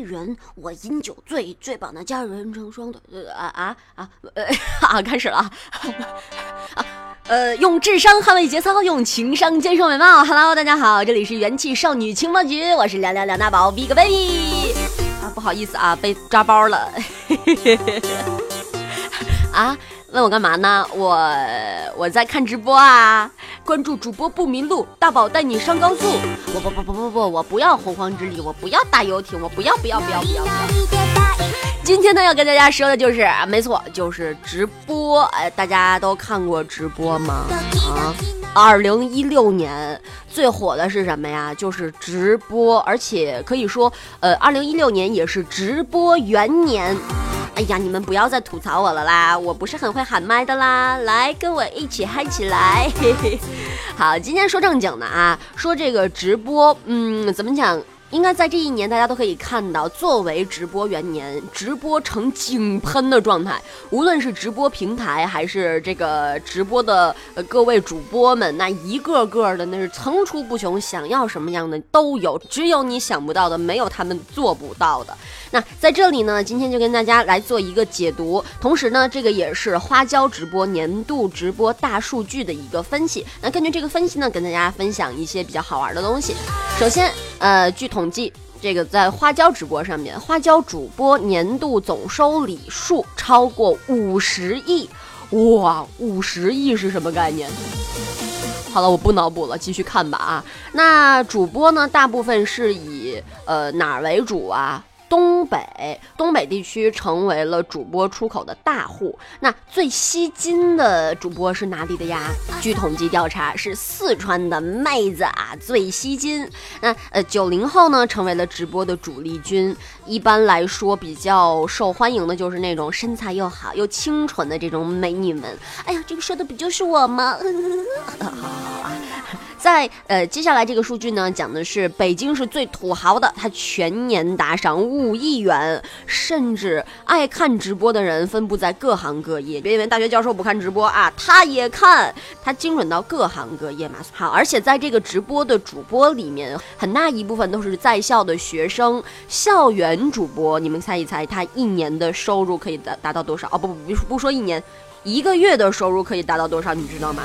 人我饮酒醉，醉把那佳人成双的。呃啊啊啊呃啊，开始了啊！呃，用智商捍卫节操，用情商坚守美貌。Hello，大家好，这里是元气少女情报局，我是凉凉梁大宝 Big Baby。啊，不好意思啊，被抓包了。啊，问我干嘛呢？我我在看直播啊。关注主播不迷路，大宝带你上高速。不不不不不不，我不要洪荒之力，我不要大游艇，我不要不要不要不要。今天呢，要跟大家说的就是，没错，就是直播。哎，大家都看过直播吗？啊，二零一六年最火的是什么呀？就是直播，而且可以说，呃，二零一六年也是直播元年。哎呀，你们不要再吐槽我了啦！我不是很会喊麦的啦，来跟我一起嗨起来！好，今天说正经的啊，说这个直播，嗯，怎么讲？应该在这一年，大家都可以看到，作为直播元年，直播呈井喷的状态。无论是直播平台，还是这个直播的呃各位主播们，那一个个的那是层出不穷，想要什么样的都有，只有你想不到的，没有他们做不到的。那在这里呢，今天就跟大家来做一个解读，同时呢，这个也是花椒直播年度直播大数据的一个分析。那根据这个分析呢，跟大家分享一些比较好玩的东西。首先，呃，据统计，这个在花椒直播上面，花椒主播年度总收礼数超过五十亿，哇，五十亿是什么概念？好了，我不脑补了，继续看吧啊。那主播呢，大部分是以呃哪儿为主啊？东北，东北地区成为了主播出口的大户。那最吸金的主播是哪里的呀？据统计调查，是四川的妹子啊最吸金。那呃，九零后呢，成为了直播的主力军。一般来说，比较受欢迎的就是那种身材又好又清纯的这种美女们。哎呀，这个说的不就是我吗？在呃，接下来这个数据呢，讲的是北京是最土豪的，他全年打赏五亿元，甚至爱看直播的人分布在各行各业。别以为大学教授不看直播啊，他也看，他精准到各行各业嘛。好，而且在这个直播的主播里面，很大一部分都是在校的学生，校园主播。你们猜一猜，他一年的收入可以达达到多少？哦，不不不，不说一年，一个月的收入可以达到多少？你知道吗？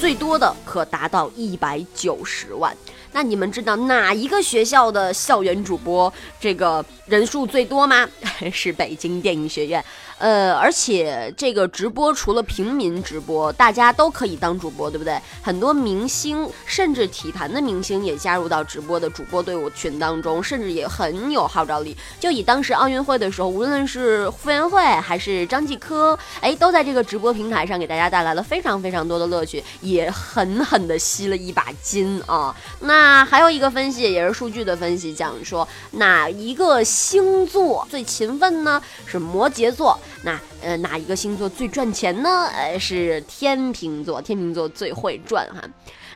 最多的可达到一百九十万。那你们知道哪一个学校的校园主播这个人数最多吗？是北京电影学院。呃，而且这个直播除了平民直播，大家都可以当主播，对不对？很多明星，甚至体坛的明星也加入到直播的主播队伍群当中，甚至也很有号召力。就以当时奥运会的时候，无论是傅园慧还是张继科，哎，都在这个直播平台上给大家带来了非常非常多的乐趣，也狠狠的吸了一把金啊。那还有一个分析，也是数据的分析，讲说哪一个星座最勤奋呢？是摩羯座。那呃，哪一个星座最赚钱呢？呃，是天秤座，天秤座最会赚哈。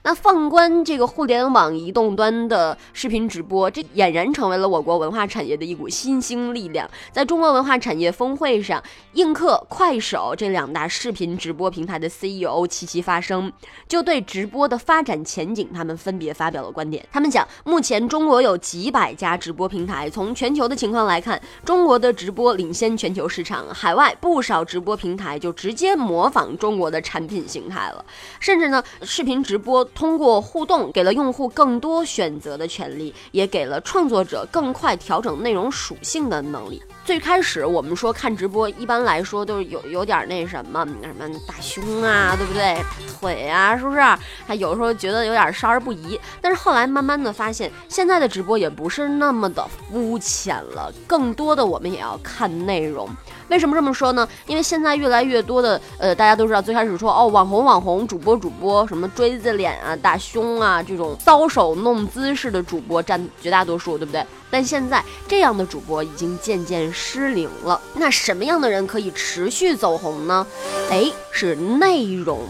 那放观这个互联网移动端的视频直播，这俨然成为了我国文化产业的一股新兴力量。在中国文化产业峰会上，映客、快手这两大视频直播平台的 CEO 齐齐发声，就对直播的发展前景，他们分别发表了观点。他们讲，目前中国有几百家直播平台，从全球的情况来看，中国的直播领先全球市场，海外不少直播平台就直接模仿中国的产品形态了，甚至呢，视频直播。通过互动，给了用户更多选择的权利，也给了创作者更快调整内容属性的能力。最开始我们说看直播，一般来说都是有有点那什么什么大胸啊，对不对？腿啊，是不是？还有时候觉得有点少儿不宜。但是后来慢慢的发现，现在的直播也不是那么的肤浅了，更多的我们也要看内容。为什么这么说呢？因为现在越来越多的，呃，大家都知道，最开始说哦，网红网红，主播主播，什么锥子脸啊、大胸啊这种搔首弄姿式的主播占绝大多数，对不对？但现在这样的主播已经渐渐失灵了。那什么样的人可以持续走红呢？哎，是内容，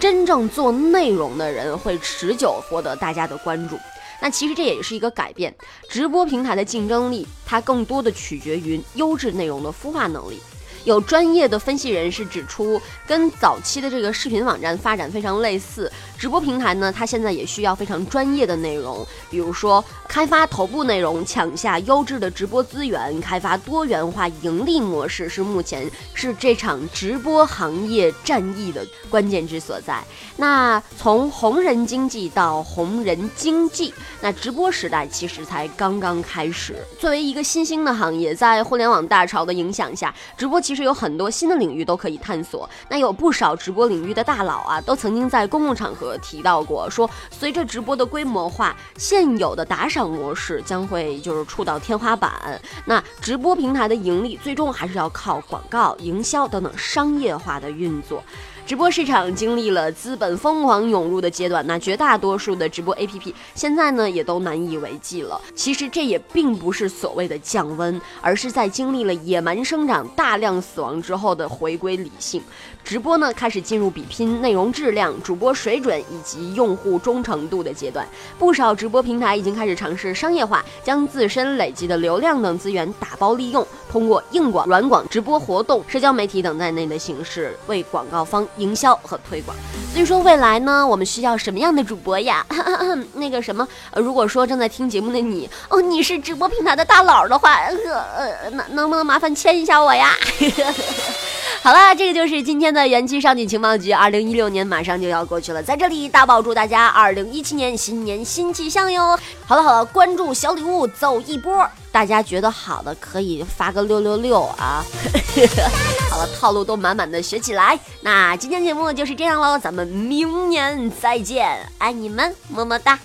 真正做内容的人会持久获得大家的关注。那其实这也是一个改变，直播平台的竞争力，它更多的取决于优质内容的孵化能力。有专业的分析人士指出，跟早期的这个视频网站发展非常类似，直播平台呢，它现在也需要非常专业的内容，比如说开发头部内容，抢下优质的直播资源，开发多元化盈利模式，是目前是这场直播行业战役的关键之所在。那从红人经济到红人经济，那直播时代其实才刚刚开始。作为一个新兴的行业，在互联网大潮的影响下，直播其其实有很多新的领域都可以探索。那有不少直播领域的大佬啊，都曾经在公共场合提到过，说随着直播的规模化，现有的打赏模式将会就是触到天花板。那直播平台的盈利，最终还是要靠广告、营销等等商业化的运作。直播市场经历了资本疯狂涌入的阶段，那绝大多数的直播 APP 现在呢也都难以为继了。其实这也并不是所谓的降温，而是在经历了野蛮生长、大量死亡之后的回归理性。直播呢开始进入比拼内容质量、主播水准以及用户忠诚度的阶段。不少直播平台已经开始尝试商业化，将自身累积的流量等资源打包利用，通过硬广、软广、直播活动、社交媒体等在内的形式为广告方。营销和推广，所以说未来呢，我们需要什么样的主播呀？那个什么，如果说正在听节目的你，哦，你是直播平台的大佬的话，呃，能能不能麻烦签一下我呀？好啦，这个就是今天的元气少女情报局。二零一六年马上就要过去了，在这里大宝祝大家二零一七年新年新气象哟。好了好了，关注小礼物走一波，大家觉得好的可以发个六六六啊。好了，套路都满满的学起来。那今天节目就是这样喽，咱们明年再见，爱你们，么么哒。